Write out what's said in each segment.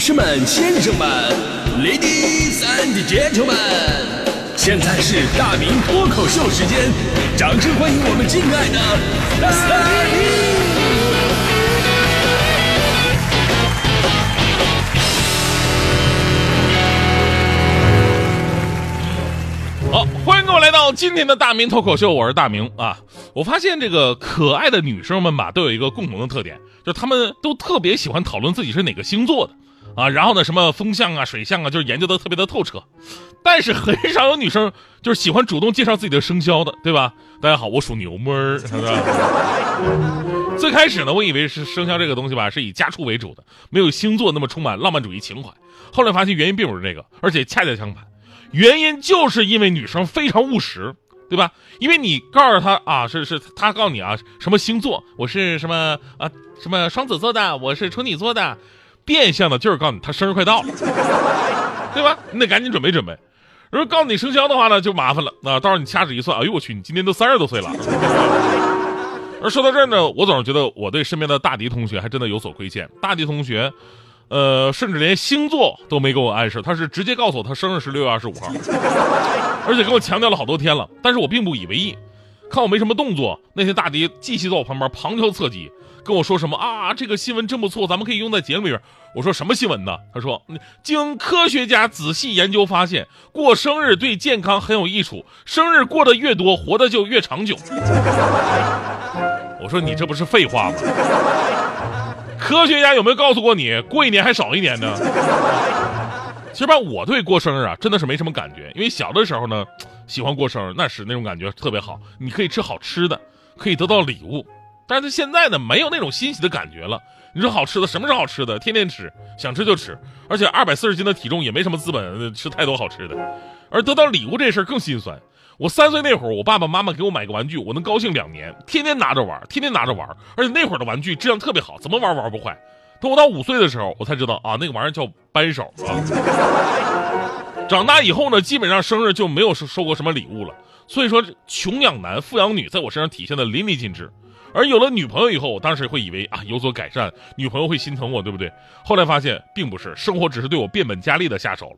女士们、先生们，Ladies and Gentlemen，现在是大明脱口秀时间，掌声欢迎我们敬爱的大明！好，欢迎各位来到今天的大明脱口秀，我是大明啊。我发现这个可爱的女生们吧，都有一个共同的特点，就是她们都特别喜欢讨论自己是哪个星座的啊。然后呢，什么风象啊、水象啊，就是研究的特别的透彻。但是很少有女生就是喜欢主动介绍自己的生肖的，对吧？大家好，我属牛么儿，是吧？最开始呢，我以为是生肖这个东西吧，是以家畜为主的，没有星座那么充满浪漫主义情怀。后来发现原因并不是这个，而且恰恰相反。原因就是因为女生非常务实，对吧？因为你告诉她啊，是是，她告诉你啊，什么星座，我是什么啊，什么双子座的，我是处女座的，变相的就是告诉你他生日快到了，对吧？你得赶紧准备准备。如果告诉你生肖的话呢，就麻烦了啊，到时候你掐指一算，哎呦我去，你今年都三十多岁了。而说到这儿呢，我总是觉得我对身边的大迪同学还真的有所亏欠。大迪同学。呃，甚至连星座都没给我暗示，他是直接告诉我他生日是六月二十五号，而且跟我强调了好多天了。但是我并不以为意，看我没什么动作，那天大迪继续在我旁边旁敲侧击跟我说什么啊，这个新闻真不错，咱们可以用在节目里边。我说什么新闻呢？他说，经科学家仔细研究发现，过生日对健康很有益处，生日过得越多，活得就越长久。我说你这不是废话吗？科学家有没有告诉过你，过一年还少一年呢？其实吧，我对过生日啊，真的是没什么感觉，因为小的时候呢，喜欢过生日，那时那种感觉特别好，你可以吃好吃的，可以得到礼物。但是现在呢，没有那种欣喜的感觉了。你说好吃的，什么是好吃的？天天吃，想吃就吃，而且二百四十斤的体重也没什么资本吃太多好吃的。而得到礼物这事儿更心酸。我三岁那会儿，我爸爸妈妈给我买个玩具，我能高兴两年，天天拿着玩，天天拿着玩，而且那会儿的玩具质量特别好，怎么玩玩不坏。等我到五岁的时候，我才知道啊，那个玩意儿叫扳手啊。长大以后呢，基本上生日就没有收收过什么礼物了。所以说，穷养男，富养女，在我身上体现的淋漓尽致。而有了女朋友以后，我当时会以为啊有所改善，女朋友会心疼我，对不对？后来发现并不是，生活只是对我变本加厉的下手了。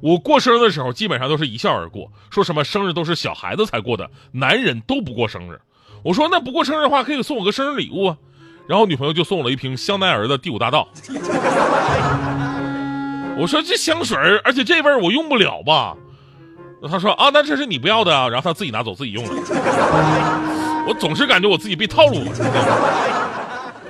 我过生日的时候，基本上都是一笑而过，说什么生日都是小孩子才过的，男人都不过生日。我说那不过生日的话，可以送我个生日礼物啊。然后女朋友就送我了一瓶香奈儿的第五大道。我说这香水而且这味儿我用不了吧？那他说啊，那这是你不要的啊，然后他自己拿走自己用了。我总是感觉我自己被套路了。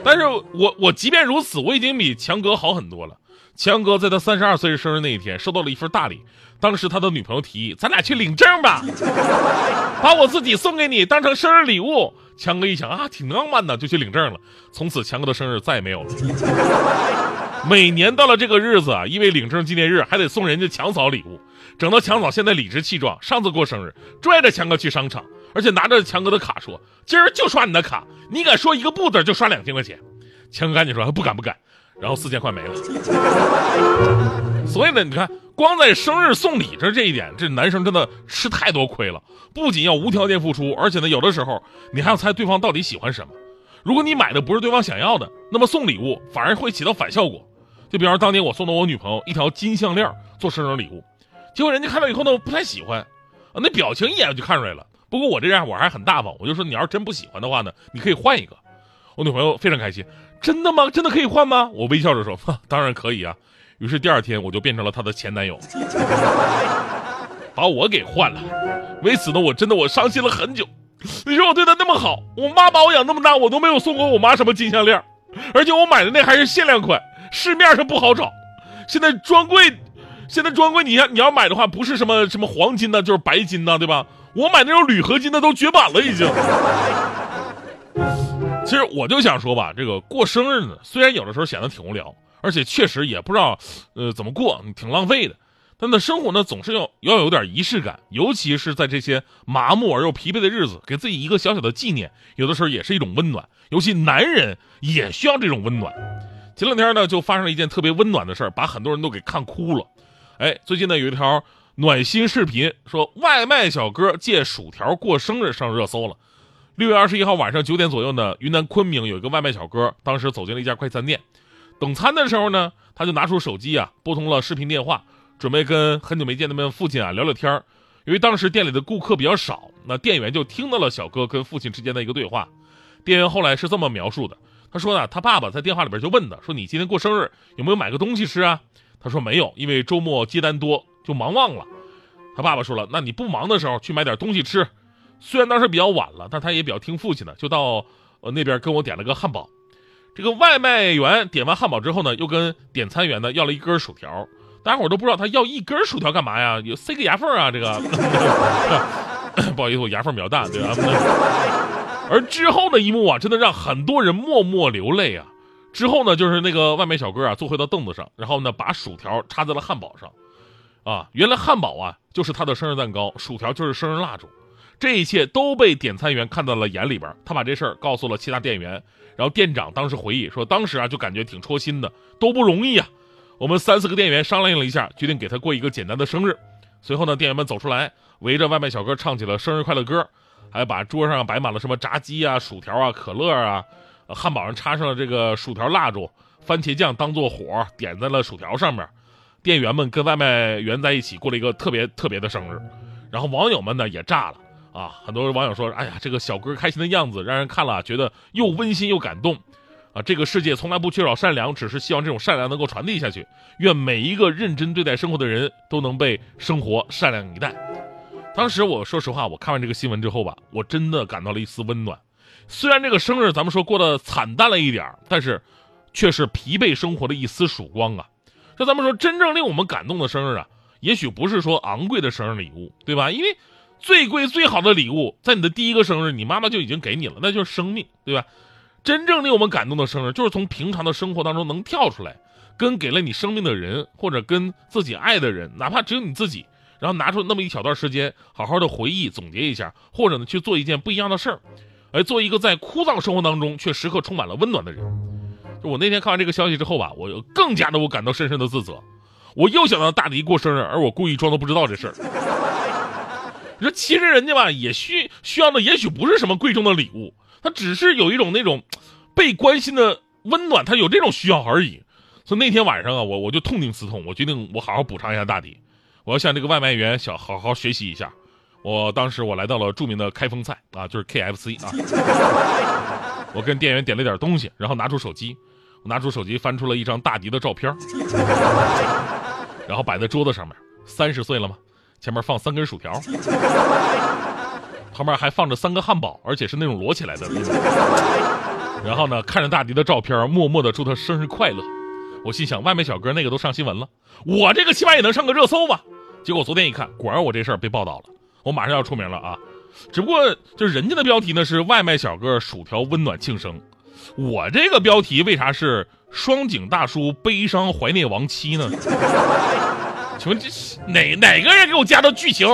但是我我即便如此，我已经比强哥好很多了。强哥在他三十二岁生日那一天收到了一份大礼，当时他的女朋友提议，咱俩去领证吧，把我自己送给你当成生日礼物。强哥一想啊，挺浪漫的，就去领证了。从此强哥的生日再也没有了。每年到了这个日子啊，因为领证纪念日还得送人家强嫂礼物，整到强嫂现在理直气壮。上次过生日，拽着强哥去商场，而且拿着强哥的卡说，今儿就刷你的卡，你敢说一个不字就刷两千块钱。强哥赶紧说不敢不敢。然后四千块没了，所以呢，你看，光在生日送礼这这一点，这男生真的吃太多亏了。不仅要无条件付出，而且呢，有的时候你还要猜对方到底喜欢什么。如果你买的不是对方想要的，那么送礼物反而会起到反效果。就比方说当年我送的我女朋友一条金项链做生日礼物，结果人家看到以后呢不太喜欢，啊，那表情一眼就看出来了。不过我这样我还很大方，我就说你要是真不喜欢的话呢，你可以换一个。我女朋友非常开心。真的吗？真的可以换吗？我微笑着说：“ 当然可以啊。”于是第二天我就变成了她的前男友，把我给换了。为此呢，我真的我伤心了很久。你说我对她那么好，我妈把我养那么大，我都没有送过我妈什么金项链，而且我买的那还是限量款，市面上不好找。现在专柜，现在专柜，你要你要买的话，不是什么什么黄金的，就是白金的，对吧？我买那种铝合金的都绝版了，已经。其实我就想说吧，这个过生日呢，虽然有的时候显得挺无聊，而且确实也不知道，呃，怎么过，挺浪费的。但那生活呢，总是要要有点仪式感，尤其是在这些麻木而又疲惫的日子，给自己一个小小的纪念，有的时候也是一种温暖。尤其男人也需要这种温暖。前两天呢，就发生了一件特别温暖的事儿，把很多人都给看哭了。哎，最近呢，有一条暖心视频，说外卖小哥借薯条过生日上热搜了。六月二十一号晚上九点左右呢，云南昆明有一个外卖小哥，当时走进了一家快餐店，等餐的时候呢，他就拿出手机啊，拨通了视频电话，准备跟很久没见的面父亲啊聊聊天儿。由于当时店里的顾客比较少，那店员就听到了小哥跟父亲之间的一个对话。店员后来是这么描述的：他说呢，他爸爸在电话里边就问他，说你今天过生日有没有买个东西吃啊？他说没有，因为周末接单多，就忙忘了。他爸爸说了，那你不忙的时候去买点东西吃。虽然当时比较晚了，但他也比较听父亲的，就到呃那边跟我点了个汉堡。这个外卖员点完汉堡之后呢，又跟点餐员呢要了一根薯条。大家伙都不知道他要一根薯条干嘛呀？有塞个牙缝啊？这个 不好意思，我牙缝比较大，对吧？而之后的一幕啊，真的让很多人默默流泪啊。之后呢，就是那个外卖小哥啊，坐回到凳子上，然后呢，把薯条插在了汉堡上。啊，原来汉堡啊就是他的生日蛋糕，薯条就是生日蜡烛。这一切都被点餐员看到了眼里边，他把这事儿告诉了其他店员。然后店长当时回忆说，当时啊就感觉挺戳心的，都不容易啊。我们三四个店员商量了一下，决定给他过一个简单的生日。随后呢，店员们走出来，围着外卖小哥唱起了生日快乐歌，还把桌上摆满了什么炸鸡啊、薯条啊、可乐啊，汉堡上插上了这个薯条蜡烛，番茄酱当做火点在了薯条上面。店员们跟外卖员在一起过了一个特别特别的生日。然后网友们呢也炸了。啊，很多网友说：“哎呀，这个小哥开心的样子，让人看了觉得又温馨又感动。”啊，这个世界从来不缺少善良，只是希望这种善良能够传递下去。愿每一个认真对待生活的人都能被生活善良以待。当时我说实话，我看完这个新闻之后吧，我真的感到了一丝温暖。虽然这个生日咱们说过得惨淡了一点但是却是疲惫生活的一丝曙光啊。就咱们说，真正令我们感动的生日啊，也许不是说昂贵的生日礼物，对吧？因为最贵最好的礼物，在你的第一个生日，你妈妈就已经给你了，那就是生命，对吧？真正令我们感动的生日，就是从平常的生活当中能跳出来，跟给了你生命的人，或者跟自己爱的人，哪怕只有你自己，然后拿出那么一小段时间，好好的回忆总结一下，或者呢去做一件不一样的事儿，而做一个在枯燥生活当中却时刻充满了温暖的人。就我那天看完这个消息之后吧，我更加的我感到深深的自责，我又想到大迪过生日，而我故意装作不知道这事儿。你说，其实人家吧也需需要的，也许不是什么贵重的礼物，他只是有一种那种被关心的温暖，他有这种需要而已。所以那天晚上啊，我我就痛定思痛，我决定我好好补偿一下大迪，我要向这个外卖员小好好学习一下。我当时我来到了著名的开封菜啊，就是 KFC 啊，我跟店员点了点东西，然后拿出手机，我拿出手机翻出了一张大迪的照片，然后摆在桌子上面。三十岁了吗？前面放三根薯条，旁边还放着三个汉堡，而且是那种摞起来的。然后呢，看着大迪的照片，默默的祝他生日快乐。我心想，外卖小哥那个都上新闻了，我这个起码也能上个热搜吧？结果昨天一看，果然我这事儿被报道了，我马上要出名了啊！只不过就是人家的标题呢是外卖小哥薯条温暖庆生，我这个标题为啥是双井大叔悲伤怀念亡妻呢？请问这是哪哪个人给我加的剧情？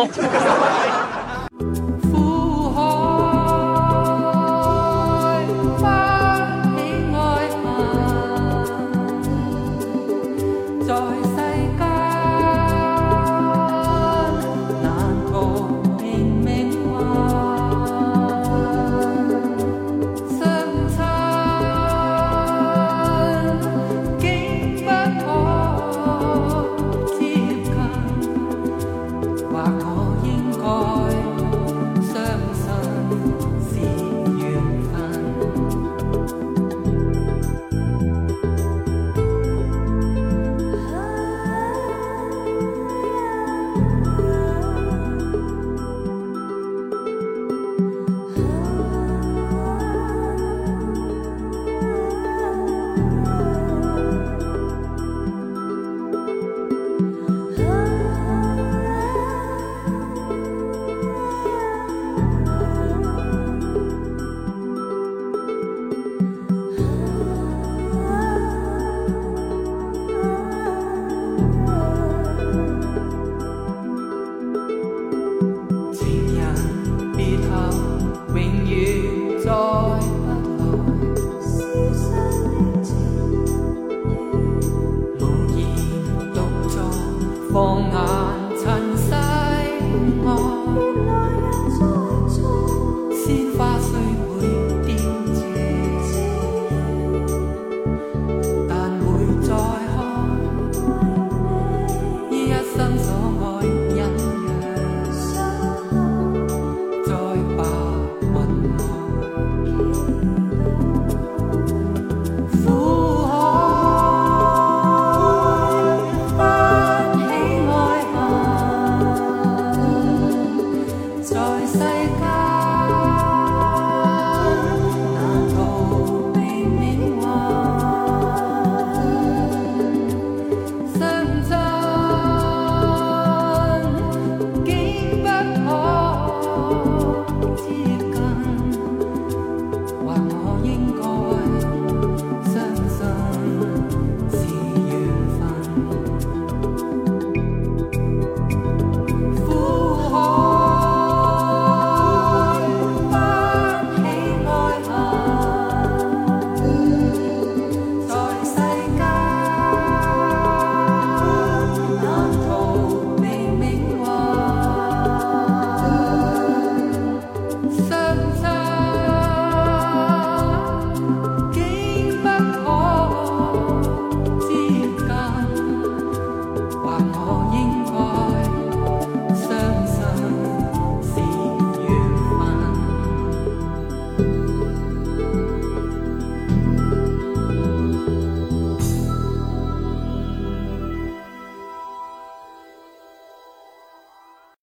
放眼亲